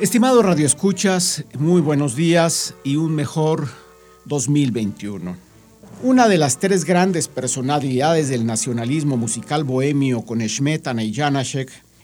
Estimado Radio Escuchas, muy buenos días y un mejor 2021. Una de las tres grandes personalidades del nacionalismo musical bohemio con Smetana y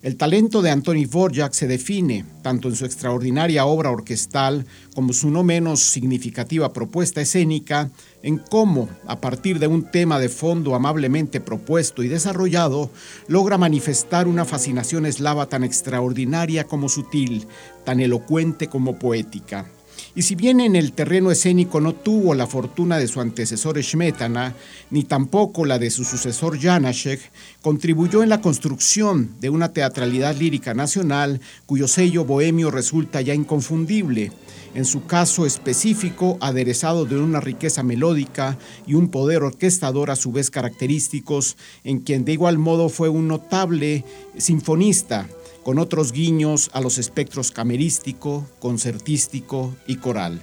el talento de Antoni Dvorak se define, tanto en su extraordinaria obra orquestal como su no menos significativa propuesta escénica, en cómo, a partir de un tema de fondo amablemente propuesto y desarrollado, logra manifestar una fascinación eslava tan extraordinaria como sutil, tan elocuente como poética. Y si bien en el terreno escénico no tuvo la fortuna de su antecesor Smetana, ni tampoco la de su sucesor Janacek, contribuyó en la construcción de una teatralidad lírica nacional cuyo sello bohemio resulta ya inconfundible, en su caso específico aderezado de una riqueza melódica y un poder orquestador a su vez característicos, en quien de igual modo fue un notable sinfonista, con otros guiños a los espectros camerístico, concertístico y coral.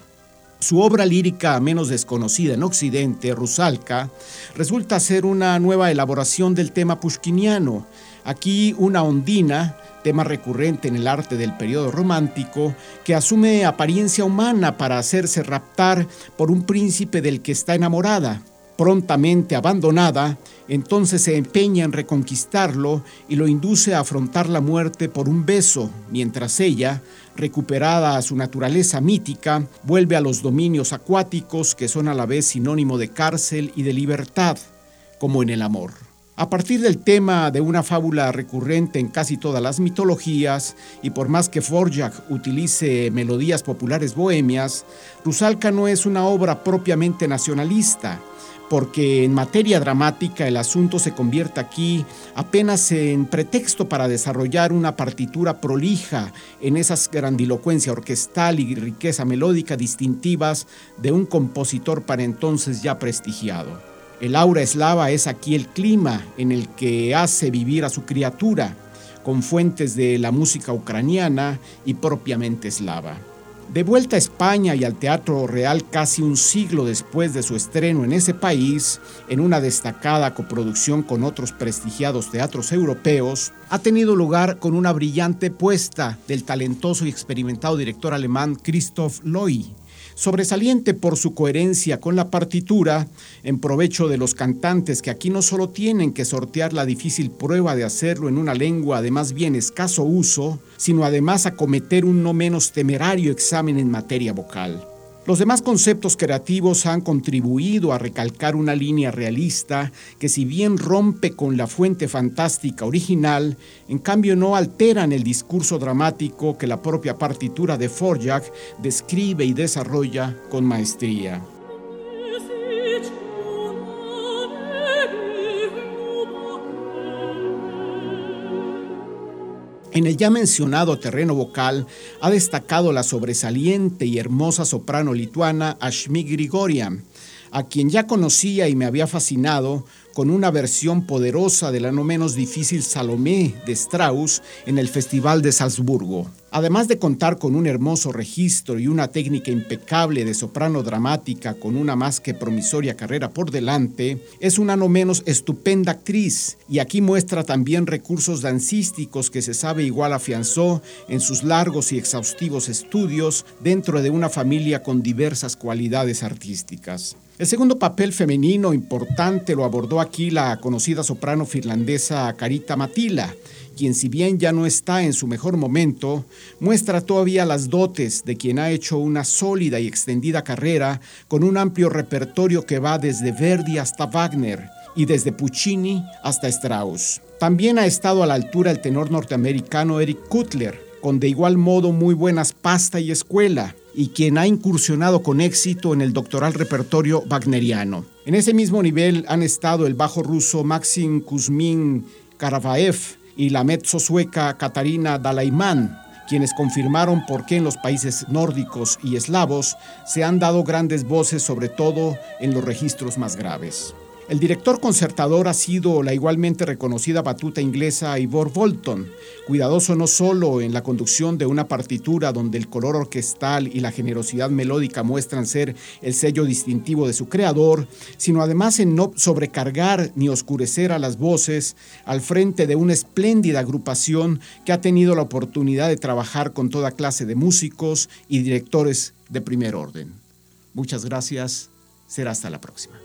Su obra lírica menos desconocida en Occidente, Rusalka, resulta ser una nueva elaboración del tema pushkiniano. Aquí una ondina, tema recurrente en el arte del periodo romántico, que asume apariencia humana para hacerse raptar por un príncipe del que está enamorada prontamente abandonada, entonces se empeña en reconquistarlo y lo induce a afrontar la muerte por un beso, mientras ella, recuperada a su naturaleza mítica, vuelve a los dominios acuáticos que son a la vez sinónimo de cárcel y de libertad, como en el amor. A partir del tema de una fábula recurrente en casi todas las mitologías, y por más que Forjak utilice melodías populares bohemias, Rusalka no es una obra propiamente nacionalista, porque en materia dramática el asunto se convierte aquí apenas en pretexto para desarrollar una partitura prolija en esas grandilocuencia orquestal y riqueza melódica distintivas de un compositor para entonces ya prestigiado. El aura eslava es aquí el clima en el que hace vivir a su criatura, con fuentes de la música ucraniana y propiamente eslava. De vuelta a España y al Teatro Real casi un siglo después de su estreno en ese país, en una destacada coproducción con otros prestigiados teatros europeos, ha tenido lugar con una brillante puesta del talentoso y experimentado director alemán Christoph Loy, sobresaliente por su coherencia con la partitura, en provecho de los cantantes que aquí no solo tienen que sortear la difícil prueba de hacerlo en una lengua de más bien escaso uso, sino además acometer un no menos temerario examen en materia vocal. Los demás conceptos creativos han contribuido a recalcar una línea realista que si bien rompe con la fuente fantástica original, en cambio no alteran el discurso dramático que la propia partitura de Forjak describe y desarrolla con maestría. En el ya mencionado terreno vocal ha destacado la sobresaliente y hermosa soprano lituana Ashmi Grigorian, a quien ya conocía y me había fascinado con una versión poderosa de la no menos difícil Salomé de Strauss en el Festival de Salzburgo. Además de contar con un hermoso registro y una técnica impecable de soprano dramática con una más que promisoria carrera por delante, es una no menos estupenda actriz y aquí muestra también recursos dancísticos que se sabe igual afianzó en sus largos y exhaustivos estudios dentro de una familia con diversas cualidades artísticas. El segundo papel femenino importante lo abordó aquí la conocida soprano finlandesa Carita Matila, quien si bien ya no está en su mejor momento, muestra todavía las dotes de quien ha hecho una sólida y extendida carrera con un amplio repertorio que va desde Verdi hasta Wagner y desde Puccini hasta Strauss. También ha estado a la altura el tenor norteamericano Eric Kutler, con de igual modo muy buenas pasta y escuela, y quien ha incursionado con éxito en el doctoral repertorio wagneriano. En ese mismo nivel han estado el bajo ruso Maxim Kuzmin Karavaev y la mezzo sueca Katarina Dalaiman, quienes confirmaron por qué en los países nórdicos y eslavos se han dado grandes voces, sobre todo en los registros más graves. El director concertador ha sido la igualmente reconocida batuta inglesa Ivor Bolton, cuidadoso no solo en la conducción de una partitura donde el color orquestal y la generosidad melódica muestran ser el sello distintivo de su creador, sino además en no sobrecargar ni oscurecer a las voces al frente de una espléndida agrupación que ha tenido la oportunidad de trabajar con toda clase de músicos y directores de primer orden. Muchas gracias. Será hasta la próxima.